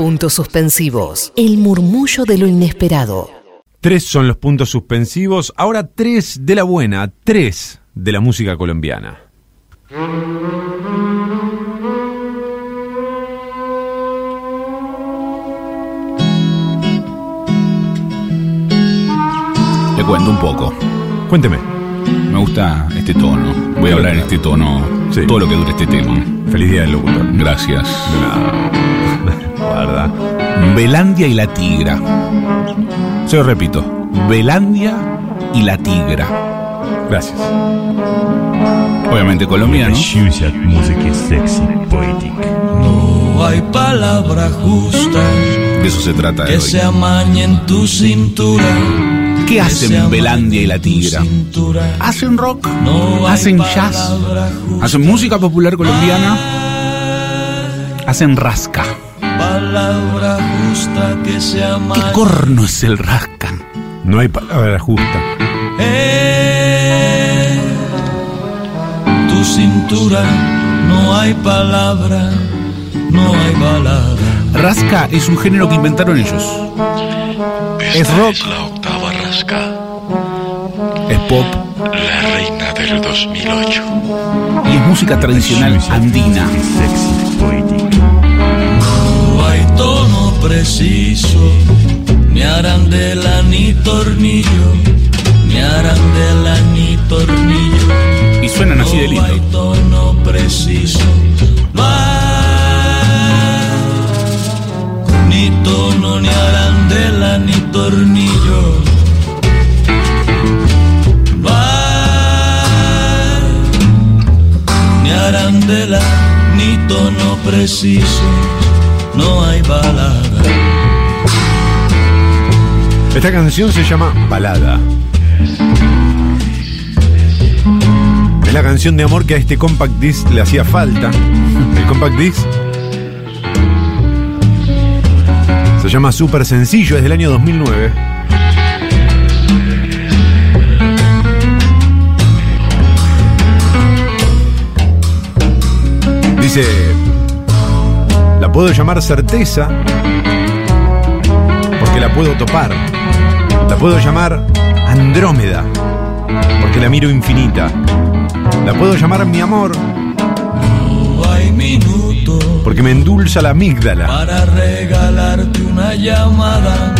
Puntos suspensivos. El murmullo de lo inesperado. Tres son los puntos suspensivos, ahora tres de la buena, tres de la música colombiana. Le cuento un poco. Cuénteme. Me gusta este tono. Voy a hablar en este tono sí. todo lo que dure este tema. Feliz día del locutor. Gracias. No. Guarda. Velandia y la tigra. Se lo repito. Velandia y la tigra. Gracias. Obviamente colombiano. Música sexy, poética. No hay palabra justa. De eso se trata. Que hoy. se amañe en tu cintura ¿Qué hacen Belandia y la tigra? ¿Hacen rock? ¿Hacen jazz? ¿Hacen música popular colombiana? ¿Hacen rasca? ¿Qué corno es el rasca? No hay palabra justa. En tu cintura no hay palabra, no hay palabra. Rasca es un género que inventaron ellos. Es rock. es la Alaska. Es pop. La reina del 2008. Y es música tradicional andina. No hay tono preciso, ni arandela ni tornillo, ni arandela ni tornillo. Y suenan así de lindo. Hay tono preciso, no hay, ni tono, ni arandela ni tornillo. Tono preciso, no hay balada. Esta canción se llama Balada. Es la canción de amor que a este compact disc le hacía falta. El compact disc se llama Super Sencillo, es del año 2009. Dice, la puedo llamar certeza porque la puedo topar. La puedo llamar Andrómeda, porque la miro infinita. La puedo llamar mi amor, porque me endulza la amígdala. para regalarte una llamada,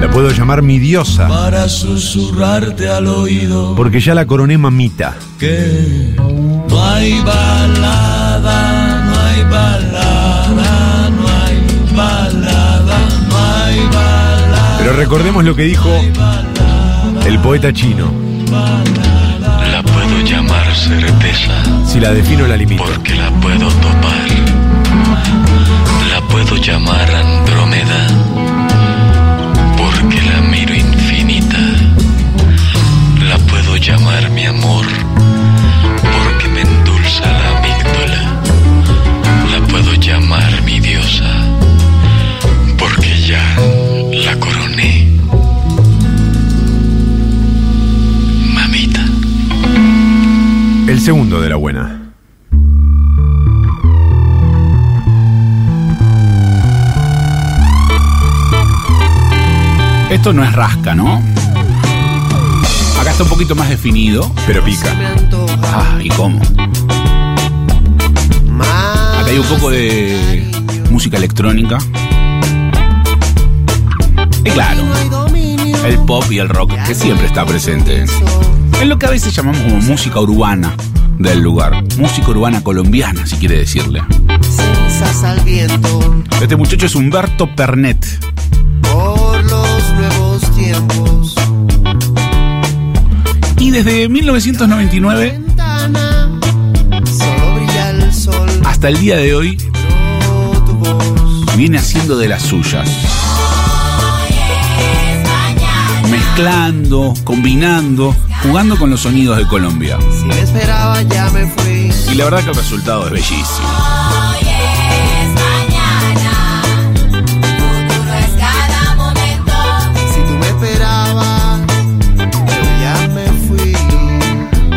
La puedo llamar mi diosa, para susurrarte al oído porque ya la coroné mamita. que hay balada, no hay balada, no hay balada, no hay balada. Pero recordemos lo que dijo el poeta chino. La puedo llamar certeza Si la defino, la limito. porque la puedo topar. La puedo llamar Andrómeda porque la miro infinita. La puedo llamar mi amor Esto no es rasca, ¿no? Acá está un poquito más definido. Pero pica. Ah, ¿y cómo? Acá hay un poco de música electrónica. Y claro, el pop y el rock que siempre está presente. Es lo que a veces llamamos como música urbana del lugar. Música urbana colombiana, si quiere decirle. Este muchacho es Humberto Pernet. Tiempos. Y desde 1999 Ventana, solo brilla el sol. hasta el día de hoy viene haciendo de las suyas. Mezclando, combinando, jugando con los sonidos de Colombia. si me esperaba ya me fui. Y la verdad que el resultado es bellísimo.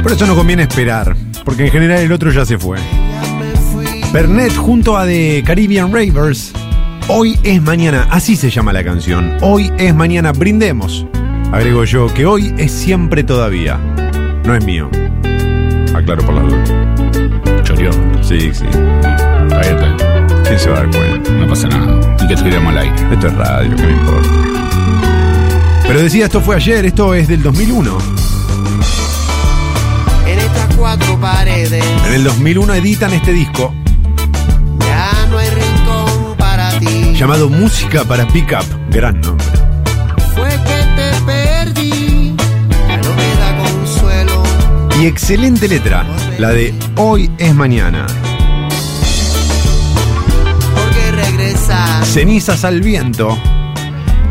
Por eso no conviene esperar, porque en general el otro ya se fue. Pernet junto a The Caribbean Ravers. Hoy es mañana, así se llama la canción. Hoy es mañana, brindemos. Agrego yo que hoy es siempre todavía. No es mío. Aclaro por la duda. Choreó. Sí, sí. Bien, está. ¿Quién se va a dar cuenta? No pasa nada. Y que estuviéramos al aire. Esto es radio, ¿qué me importa? Pero decía, esto fue ayer, esto es del 2001. Cuatro paredes En el 2001 editan este disco ya no hay rincón para ti. llamado Música para Pick Up. Gran nombre. Fue que te perdí, ya no me da consuelo. Y excelente letra, la de Hoy es mañana. Porque regresar, Cenizas al viento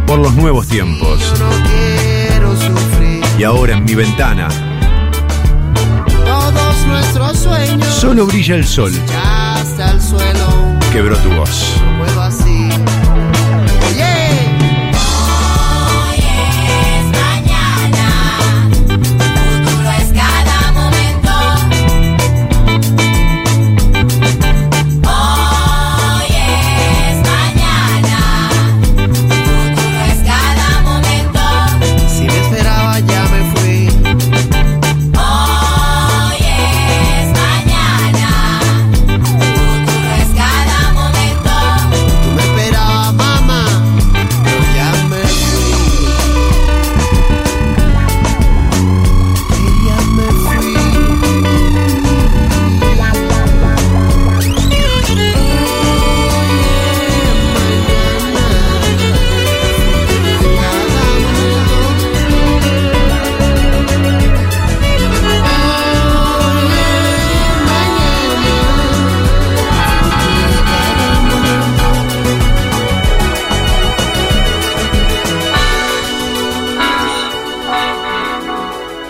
por los nuevos tiempos. yo no quiero sufrir. Y ahora en mi ventana Todos nuestros sueños solo brilla el sol. ya hasta el suelo. Quebró tu voz. No puedo así.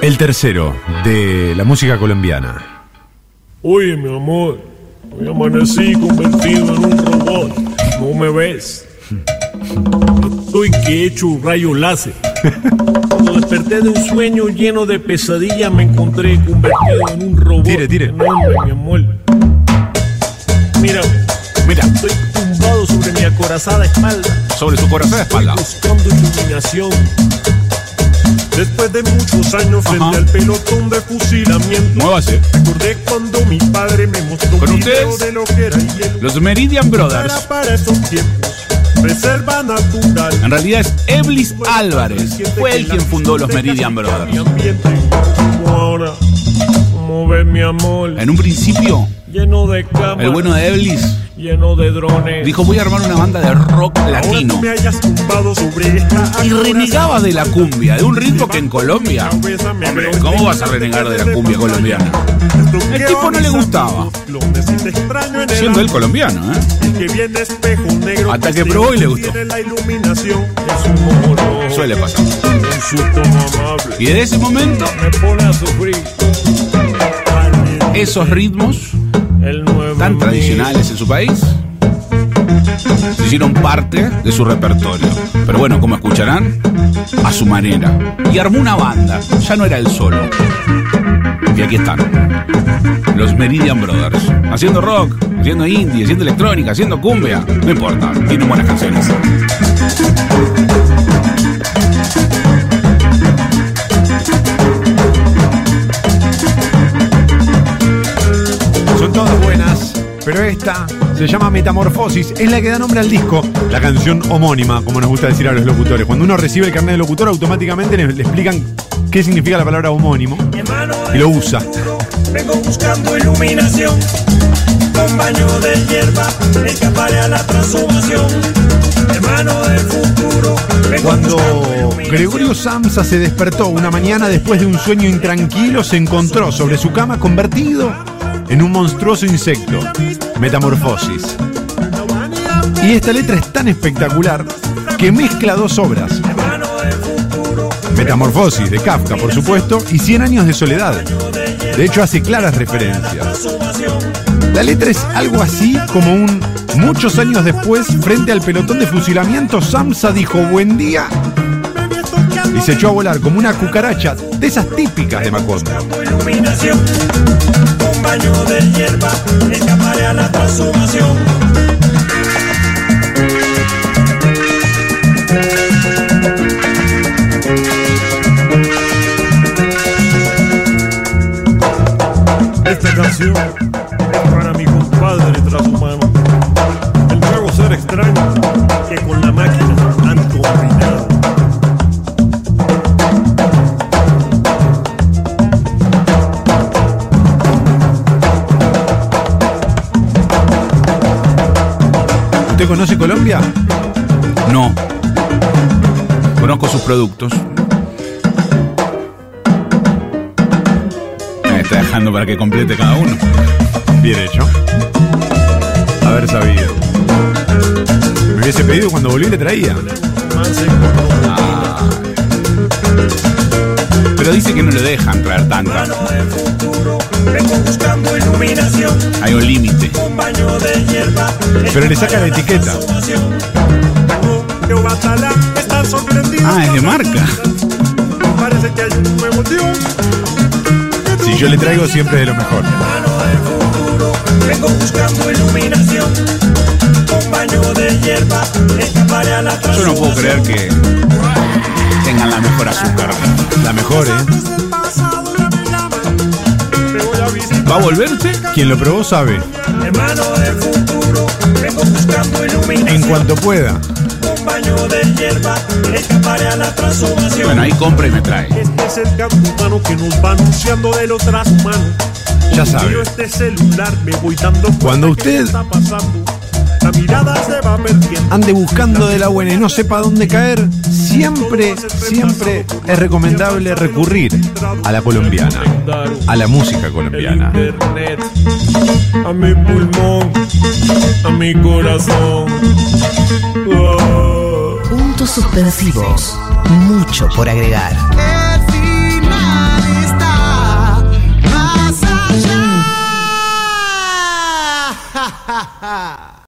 El tercero de la música colombiana. Oye, mi amor, hoy amanecí convertido en un robot. ¿No me ves? Estoy que he hecho un rayo láser. Cuando desperté de un sueño lleno de pesadillas, me encontré convertido en un robot. Tire, tire. mi amor. Mira, Mira, estoy tumbado sobre mi acorazada espalda, sobre su corazón de espalda. buscando iluminación. Después de muchos años frente Ajá. al pelotón de fusilamiento, Muévase. recordé cuando mi padre me mostró un video de lo que era y el Los Meridian para Brothers. para esos tiempos. Reserva natural. En realidad es Eblis Álvarez. Fue él quien fundó los Meridian Brothers. Mi ambiente, como ahora, como ves mi amor, En un principio, lleno de cámaras, el bueno de Eblis lleno de drones. dijo voy a armar una banda de rock latino. me hayas tumbado sobre esta Y renegaba de la cumbia, de un ritmo que en Colombia... Hombre, ¿cómo vas a renegar de la cumbia colombiana? El tipo no le gustaba. Siendo él colombiano, ¿eh? Hasta que probó y le gustó. Suele pasar. Y desde ese momento, esos ritmos tan tradicionales en su país se hicieron parte de su repertorio. Pero bueno, como escucharán, a su manera. Y armó una banda, ya no era él solo. Y aquí están, los Meridian Brothers, haciendo rock, haciendo indie, haciendo electrónica, haciendo cumbia, no importa, tienen buenas canciones. Esta se llama Metamorfosis. Es la que da nombre al disco, la canción homónima, como nos gusta decir a los locutores. Cuando uno recibe el carnet de locutor, automáticamente le, le explican qué significa la palabra homónimo y lo usa. Vengo buscando iluminación, con baño de hierba, escaparé a la transformación. Hermano del futuro, vengo Cuando. Gregorio Samsa se despertó una mañana después de un sueño intranquilo, se encontró sobre su cama convertido en un monstruoso insecto. Metamorfosis. Y esta letra es tan espectacular que mezcla dos obras. Metamorfosis de Kafka, por supuesto, y Cien años de soledad. De hecho, hace claras referencias. La letra es algo así como un muchos años después, frente al pelotón de fusilamiento, Samsa dijo buen día y se echó a volar como una cucaracha de esas típicas de Macondo. Baño de hierba, escaparé a la transformación. Esta canción ¿Usted conoce Colombia? No. Conozco sus productos. Me está dejando para que complete cada uno. Bien hecho. Haber sabido. Me hubiese pedido cuando volví le traía. Pero dice que no le dejan traer iluminación. Hay un límite. Pero le saca la etiqueta. Ah, es de marca. Si yo le traigo siempre de lo mejor. Yo no puedo creer que tengan la mejor azúcar. La mejor, ¿eh? ¿Va a volver usted? Quien lo probó sabe. Hermano del futuro, vengo buscando iluminación. En cuanto pueda. Un baño de hierba, escaparé a la transformación. Bueno, ahí compra y me trae. Este es el campo humano que nos va anunciando de lo transhumano. Ya sabe. este celular me voy dando Cuando usted- está pasando. La mirada se va perdiendo. Ande buscando de la buena y no sepa dónde caer. Siempre, siempre es recomendable recurrir a la colombiana. A la música colombiana. internet a mi pulmón, a mi corazón. Puntos suspensivos. Mucho por agregar.